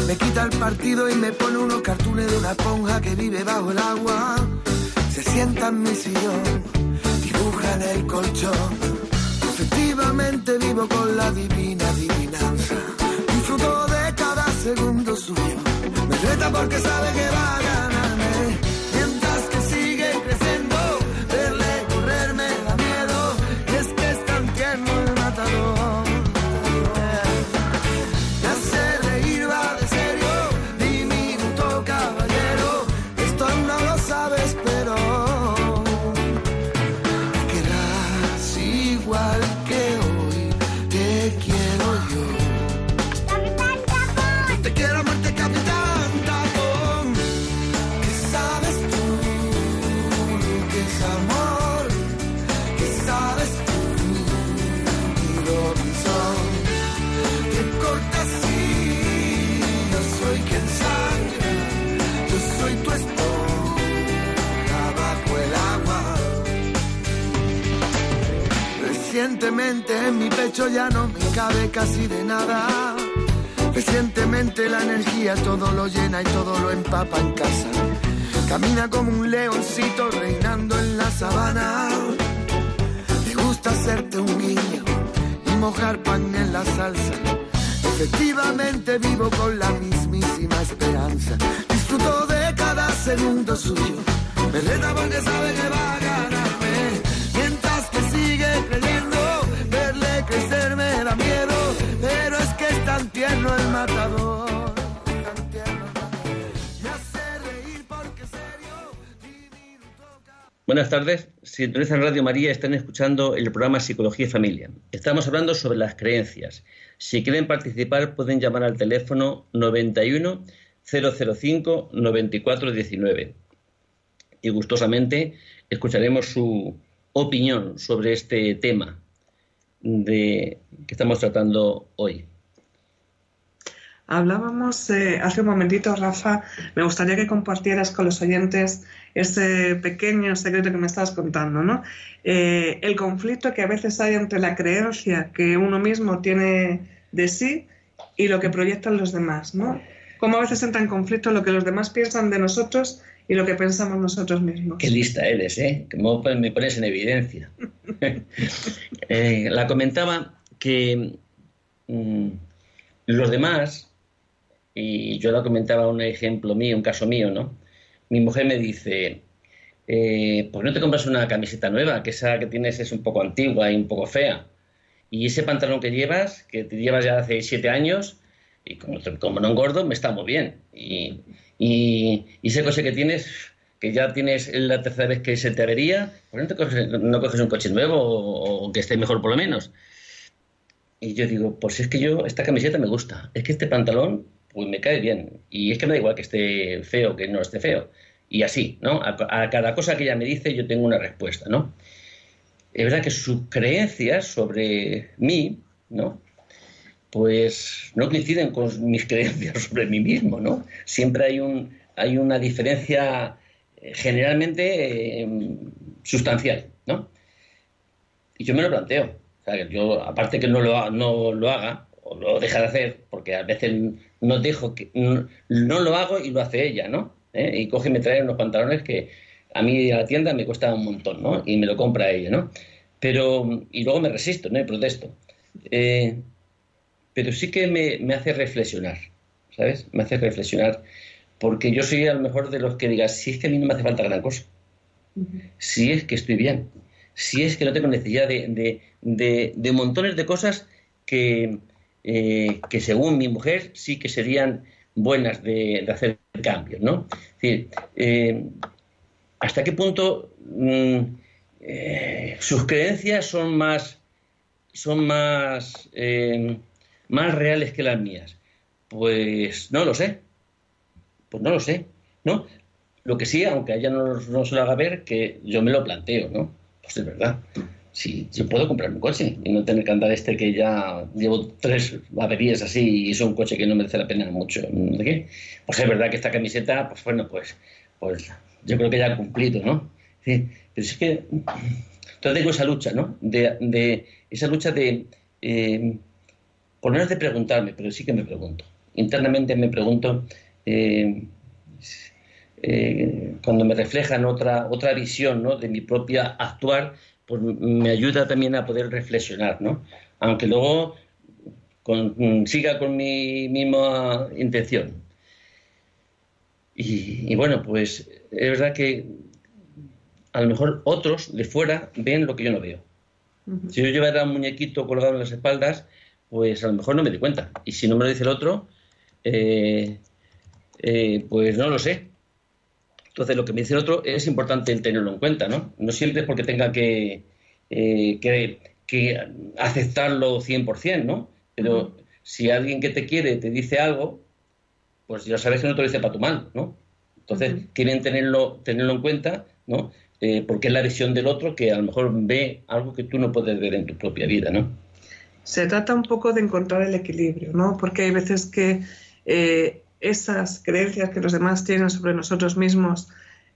Me quita el partido y me pone unos cartones de una esponja que vive bajo el agua. Se sienta en mi sillón, dibuja en el colchón. Efectivamente vivo con la divina adivinanza. Disfruto segundo suyo. Me reta porque sabe que va a ganarme. Recientemente en mi pecho ya no me cabe casi de nada. Recientemente la energía todo lo llena y todo lo empapa en casa. Camina como un leoncito reinando en la sabana. Me gusta hacerte un guiño y mojar pan en la salsa. Efectivamente vivo con la mismísima esperanza. Disfruto de cada segundo suyo. Me reta sabe que va a ganarme. Mientras que sigue creyendo, Buenas tardes. Sintonizan Radio María, están escuchando el programa Psicología y Familia. Estamos hablando sobre las creencias. Si quieren participar, pueden llamar al teléfono 91 005 94 19. Y gustosamente escucharemos su opinión sobre este tema de, que estamos tratando hoy. Hablábamos eh, hace un momentito, Rafa, me gustaría que compartieras con los oyentes ese pequeño secreto que me estabas contando, ¿no? Eh, el conflicto que a veces hay entre la creencia que uno mismo tiene de sí y lo que proyectan los demás, ¿no? Cómo a veces entra en conflicto lo que los demás piensan de nosotros y lo que pensamos nosotros mismos. Qué lista eres, ¿eh? Que me pones en evidencia. Eh, la comentaba que mm, los demás, y yo la comentaba un ejemplo mío, un caso mío, ¿no? Mi mujer me dice, eh, ¿por qué no te compras una camiseta nueva? Que esa que tienes es un poco antigua y un poco fea. Y ese pantalón que llevas, que te llevas ya hace siete años, y como, como no engordo, me está muy bien. Y, y, y ese coche que tienes, que ya tienes la tercera vez que se te avería, ¿por qué no, coges, no coges un coche nuevo o, o, que esté mejor por lo menos? Y yo digo, pues es que yo, esta camiseta me gusta, es que este pantalón, pues me cae bien. Y es que me da igual que esté feo que no esté feo. Y así, ¿no? A, a cada cosa que ella me dice yo tengo una respuesta, ¿no? Es verdad que sus creencias sobre mí, ¿no? Pues no coinciden con mis creencias sobre mí mismo, ¿no? Siempre hay, un, hay una diferencia eh, generalmente eh, sustancial, ¿no? Y yo me lo planteo. O sea, yo, aparte que no lo, no lo haga, o lo deja de hacer, porque a veces no dejo que. No, lo hago y lo hace ella, ¿no? ¿Eh? Y coge y me trae unos pantalones que a mí a la tienda me cuesta un montón, ¿no? Y me lo compra ella, ¿no? Pero. Y luego me resisto, ¿no? Y protesto. Eh, pero sí que me, me, hace reflexionar, ¿sabes? Me hace reflexionar, porque yo soy a lo mejor de los que digas, si es que a mí no me hace falta gran cosa, si es que estoy bien, si es que no tengo necesidad de, de, de, de montones de cosas que, eh, que, según mi mujer sí que serían buenas de, hacer cambios, ¿no? Es decir, eh, ¿hasta qué punto mmm, eh, sus creencias son más, son más más reales que las mías? Pues no lo sé. Pues no lo sé, ¿no? Lo que sí, aunque ella no, no se lo haga ver, que yo me lo planteo, ¿no? Pues es verdad. Sí, yo puedo comprar un coche y no tener que andar este que ya llevo tres averías así y es un coche que no merece la pena mucho. ¿De qué? Pues es verdad que esta camiseta, pues bueno, pues, pues yo creo que ya ha cumplido, ¿no? Sí, pero es que entonces tengo esa lucha, ¿no? De, de esa lucha de eh, por no es de preguntarme, pero sí que me pregunto. Internamente me pregunto, eh, eh, cuando me reflejan otra, otra visión ¿no? de mi propia actuar, pues me ayuda también a poder reflexionar, ¿no? Aunque luego, con, siga con mi misma intención. Y, bueno, pues es verdad que a lo mejor otros de fuera ven lo que yo no veo. Si yo llevara un muñequito colgado en las espaldas, pues a lo mejor no me di cuenta. Y si no me lo dice el otro, eh, eh, pues no lo sé. Entonces, lo que me dice el otro es importante tenerlo en cuenta, ¿no? No siempre es porque tenga que, eh, que, aceptarlo 100%, ¿no? Pero si alguien que te quiere te dice algo, pues ya sabes que no te lo dice para tu mal, ¿no? Entonces, quieren tenerlo, tenerlo en cuenta, ¿no? Eh, porque es la visión del otro que a lo mejor ve algo que tú no puedes ver en tu propia vida, ¿no? Se trata un poco de encontrar el equilibrio, ¿no? Porque hay veces que eh, esas creencias que los demás tienen sobre nosotros mismos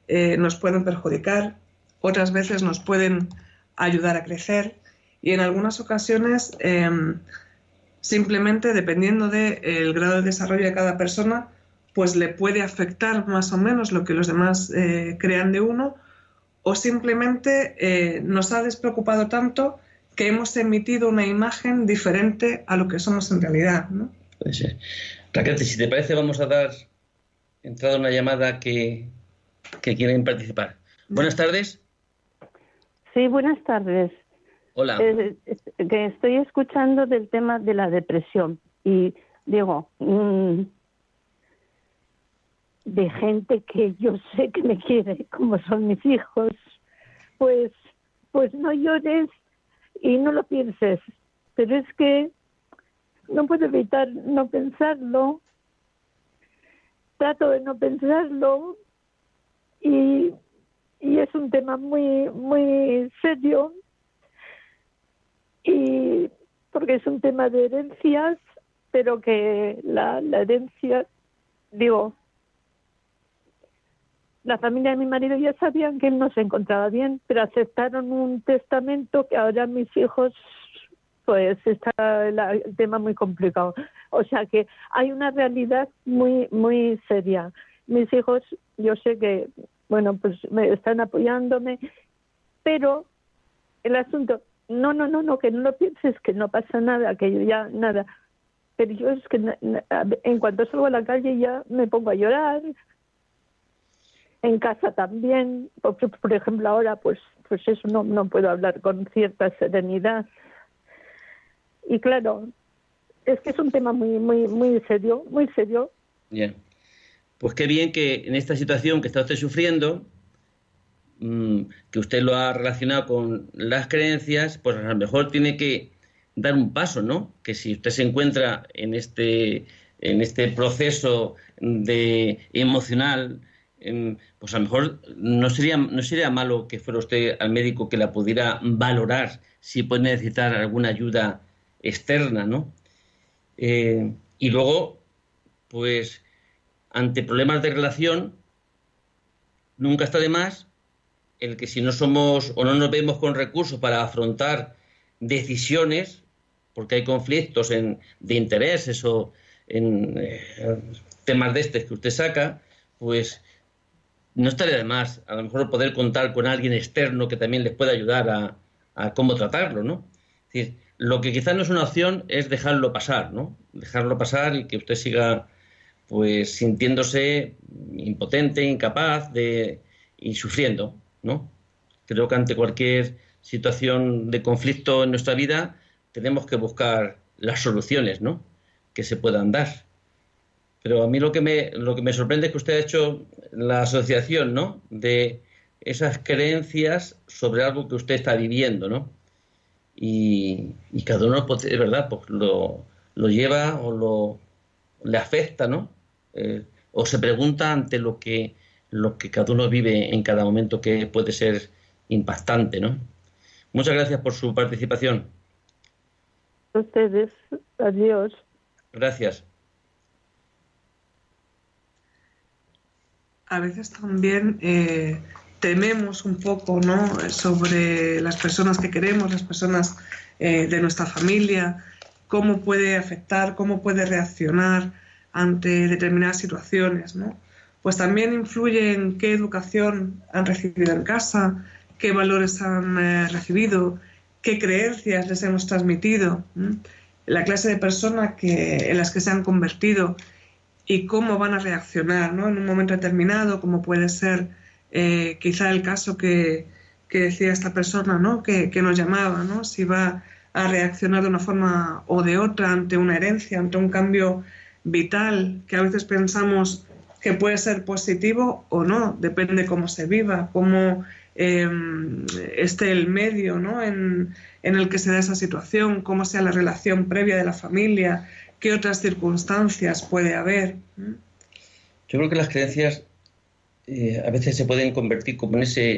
eh, nos pueden perjudicar, otras veces nos pueden ayudar a crecer y en algunas ocasiones em, simplemente dependiendo del grado de desarrollo de cada persona, pues le puede afectar más o menos lo que los demás eh, crean de uno o simplemente nos ha despreocupado tanto que hemos emitido una imagen diferente a lo que somos en realidad. ¿no? Raquel, si te parece, vamos a dar entrada a una llamada que, quieren participar. Buenas tardes. Sí, buenas tardes. Hola. Eh, que estoy escuchando del tema de la depresión y digo, mm, de gente que yo sé que me quiere, como son mis hijos, pues, pues no llores y no lo pienses. Pero es que no puedo evitar no pensarlo. Trato de no pensarlo y, y es un tema muy muy serio y porque es un tema de herencias, pero que la, la herencia, digo, la familia de mi marido ya sabían que él no se encontraba bien, pero aceptaron un testamento que ahora mis hijos pues está el tema muy complicado. O sea que hay una realidad muy, muy seria. Mis hijos, yo sé que, bueno, pues me están apoyándome, pero el asunto, no, no, no, no, que no lo pienses, que no pasa nada, que yo ya nada. Pero yo es que en cuanto salgo a la calle ya me pongo a llorar. En casa también, por, por ejemplo ahora pues pues eso no, no puedo hablar con cierta serenidad y claro, es que es un tema muy, muy, muy serio, muy serio. Bien. Pues qué bien que en esta situación que está usted sufriendo, mm, que usted lo ha relacionado con las creencias, pues a lo mejor tiene que dar un paso, ¿no? Que si usted se encuentra en este, en este proceso de emocional, pues a lo mejor no sería, no sería malo que fuera usted al médico que la pudiera valorar si puede necesitar alguna ayuda externa, ¿no? Eh, y luego, pues, ante problemas de relación, nunca está de más el que si no somos o no nos vemos con recursos para afrontar decisiones, porque hay conflictos en, de intereses o en eh, temas de este que usted saca, pues no estaría de más a lo mejor poder contar con alguien externo que también les pueda ayudar a, a cómo tratarlo, ¿no? Es decir, lo que quizás no es una opción es dejarlo pasar, ¿no? Dejarlo pasar y que usted siga pues sintiéndose impotente, incapaz de y sufriendo, ¿no? Creo que ante cualquier situación de conflicto en nuestra vida tenemos que buscar las soluciones, ¿no? Que se puedan dar. Pero a mí lo que me lo que me sorprende es que usted ha hecho la asociación, ¿no? De esas creencias sobre algo que usted está viviendo, ¿no? y, cada uno, pues, es verdad, pues lo, lo, lleva o lo le afecta, ¿no? Eh, o se pregunta ante lo que, lo que cada uno vive en cada momento que puede ser impactante, ¿no? Muchas gracias por su participación. Ustedes, adiós. Gracias. A veces también eh, tememos un poco ¿no? sobre las personas que queremos, las personas eh, de nuestra familia, cómo puede afectar, cómo puede reaccionar ante determinadas situaciones. ¿no? Pues también influye en qué educación han recibido en casa, qué valores han eh, recibido, qué creencias les hemos transmitido, la clase de personas que, en las que se han convertido y cómo van a reaccionar ¿no? en un momento determinado, como puede ser eh, quizá el caso que, que, decía esta persona ¿no? que, que nos llamaba, ¿no? si va a reaccionar de una forma o de otra ante una herencia, ante un cambio vital que a veces pensamos que puede ser positivo o no, depende cómo se viva, cómo eh, esté el medio ¿no? en, en, el que se da esa situación, cómo sea la relación previa de la familia, qué otras circunstancias puede haber. Yo creo que las creencias eh, a veces se pueden convertir como en ese,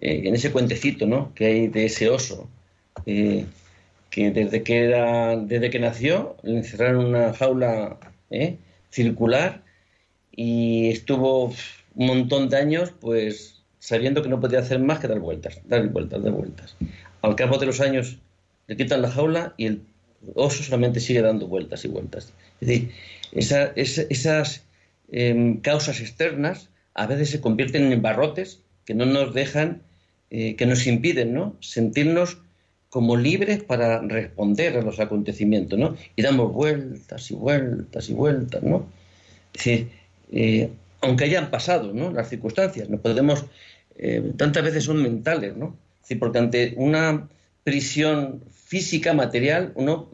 eh, en ese cuentecito ¿no? que hay de ese oso. Eh, que desde que era desde que nació le encerraron en una jaula ¿eh? circular y estuvo un montón de años pues sabiendo que no podía hacer más que dar vueltas, dar vueltas, dar vueltas. Al cabo de los años le quitan la jaula y el oso solamente sigue dando vueltas y vueltas. Es decir, esas em, causas externas a veces se convierten en barrotes que no nos dejan, eh, que nos impiden ¿no? sentirnos como libres para responder a los acontecimientos, ¿no? Y damos vueltas y vueltas y vueltas, ¿no? Es decir, eh, aunque hayan pasado, ¿no? Las circunstancias, no podemos, eh, tantas veces son mentales, ¿no? Es decir, porque ante una prisión física, material, uno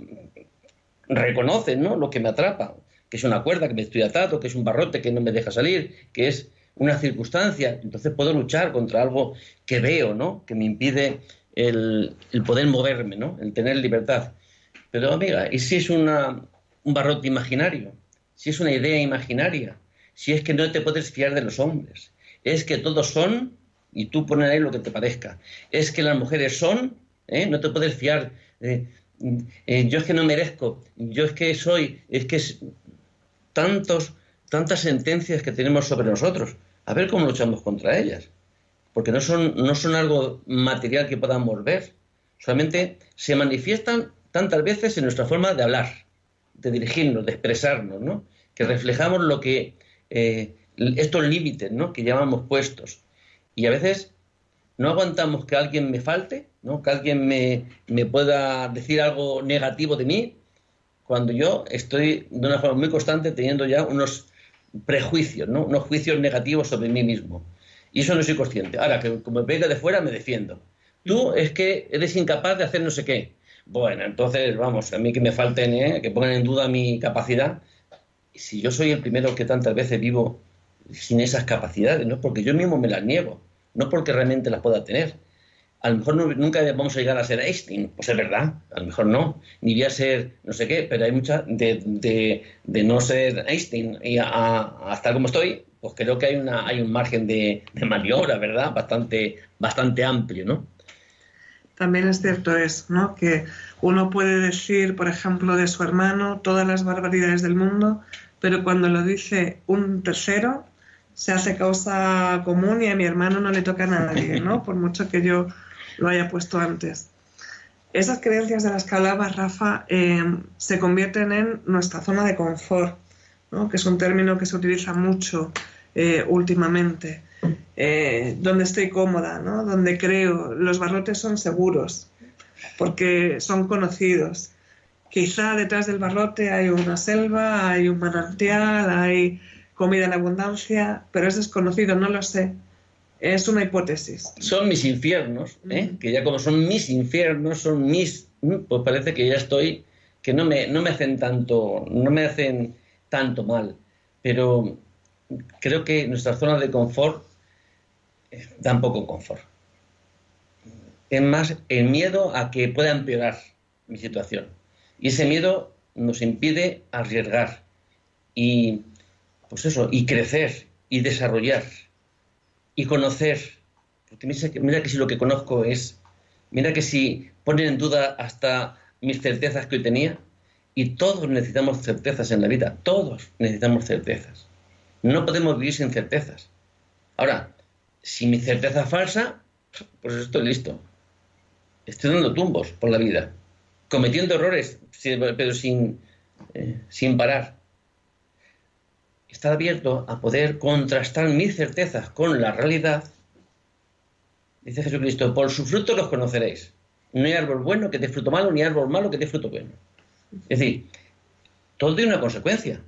reconoce, ¿no? Lo que me atrapa, que es una cuerda, que me estoy atado, que es un barrote que no me deja salir, que es una circunstancia, entonces puedo luchar contra algo que veo, ¿no? Que me impide el, poder moverme, ¿no? El tener libertad. Pero amiga, ¿y si es una, un barrote imaginario? Si es una idea imaginaria, si es que no te puedes fiar de los hombres, es que todos son y tú pones ahí lo que te parezca, es que las mujeres son, ¿eh? no te puedes fiar, eh, yo es que no merezco, yo es que soy, es que es tantos, tantas sentencias que tenemos sobre nosotros, a ver cómo luchamos contra ellas porque no son, no son algo material que podamos ver, solamente se manifiestan tantas veces en nuestra forma de hablar, de dirigirnos, de expresarnos, ¿no? que reflejamos lo que eh, estos límites ¿no? que llamamos puestos. Y a veces no aguantamos que alguien me falte, ¿no? que alguien me, me pueda decir algo negativo de mí, cuando yo estoy de una forma muy constante teniendo ya unos prejuicios, ¿no? unos juicios negativos sobre mí mismo. Y eso no soy consciente. Ahora, que como venga de fuera, me defiendo. Tú es que eres incapaz de hacer no sé qué. Bueno, entonces, vamos, a mí que me falten, ¿eh? que pongan en duda mi capacidad. Si yo soy el primero que tantas veces vivo sin esas capacidades, no porque yo mismo me las niego, no porque realmente las pueda tener. A lo mejor nunca vamos a llegar a ser Einstein, pues es verdad, a lo mejor no, ni voy a ser no sé qué, pero hay mucha de, no ser Einstein y a estar como estoy, pues creo que hay, una, hay un margen de, maniobra, ¿verdad? Bastante, bastante amplio, ¿no? También es cierto eso, ¿no? Que uno puede decir, por ejemplo, de su hermano todas las barbaridades del mundo, pero cuando lo dice un tercero, se hace causa común y a mi hermano no le toca a nadie, ¿no? Por mucho que yo lo haya puesto antes. Esas creencias de las que hablaba Rafa eh, se convierten en nuestra zona de confort, ¿no? que es un término que se utiliza mucho eh, últimamente, eh, donde estoy cómoda, ¿no? donde creo, los barrotes son seguros, porque son conocidos. Quizá detrás del barrote hay una selva, hay un manantial, hay comida en abundancia, pero es desconocido, no lo sé. Es una hipótesis. Son mis infiernos, ¿eh? que ya como son mis infiernos, son mis, pues parece que ya estoy, que no me, no me hacen tanto, no me hacen tanto mal. Pero creo que nuestra zona de confort eh, da poco confort. Es más el miedo a que pueda empeorar mi situación. Y ese miedo nos impide arriesgar y, pues eso, y crecer y desarrollar y conocer. Porque mira que si lo que conozco es, mira que si ponen en duda hasta mis certezas que hoy tenía, y todos necesitamos certezas en la vida, todos necesitamos certezas. No podemos vivir sin certezas. Ahora, si mi certeza es falsa, pues estoy listo. Estoy dando tumbos por la vida, cometiendo errores, pero sin, eh, sin parar. Estar abierto a poder contrastar mis certezas con la realidad. Dice Jesucristo, por su fruto los conoceréis. No hay árbol bueno que dé fruto malo, ni árbol malo que dé fruto bueno. Es decir, todo tiene una consecuencia.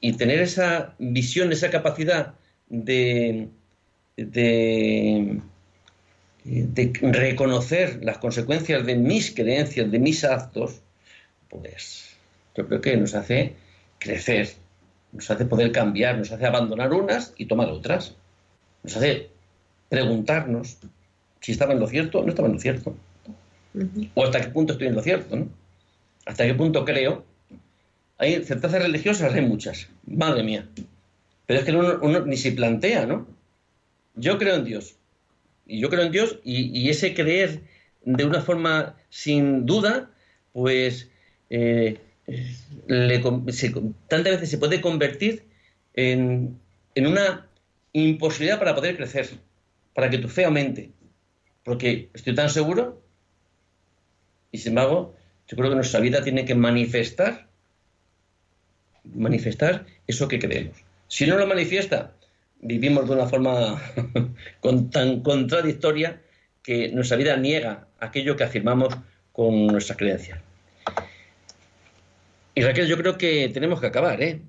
Y tener esa visión, esa capacidad de, de, de reconocer las consecuencias de mis creencias, de mis actos, pues yo creo que nos hace crecer, nos hace poder cambiar, nos hace abandonar unas y tomar otras, nos hace preguntarnos si estaba en lo cierto o no estaba en lo cierto, o hasta qué punto estoy en lo cierto, ¿no? hasta qué punto creo. Hay certezas religiosas, hay muchas, madre mía, pero es que uno, ni se plantea, ¿no? Yo creo en Dios, y yo creo en Dios, y, ese creer de una forma sin duda, pues eh, tantas veces se puede convertir en, una imposibilidad para poder crecer, para que tu fe aumente. Porque estoy tan seguro, y sin embargo, yo creo que nuestra vida tiene que manifestar, manifestar eso que creemos. Si no lo manifiesta, vivimos de una forma tan contradictoria que nuestra vida niega aquello que afirmamos con nuestras creencias. Y Raquel, yo creo que tenemos que acabar, ¿eh?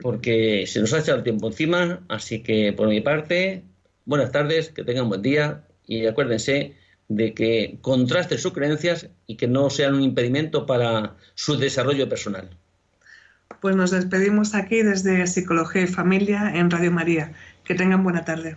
Porque se nos ha echado el tiempo encima, así que por mi parte, buenas tardes, que tengan buen día y acuérdense de que contrasten sus creencias y que no sean un impedimento para su desarrollo personal. Pues nos despedimos aquí desde Psicología y Familia en Radio María. Que tengan buena tarde.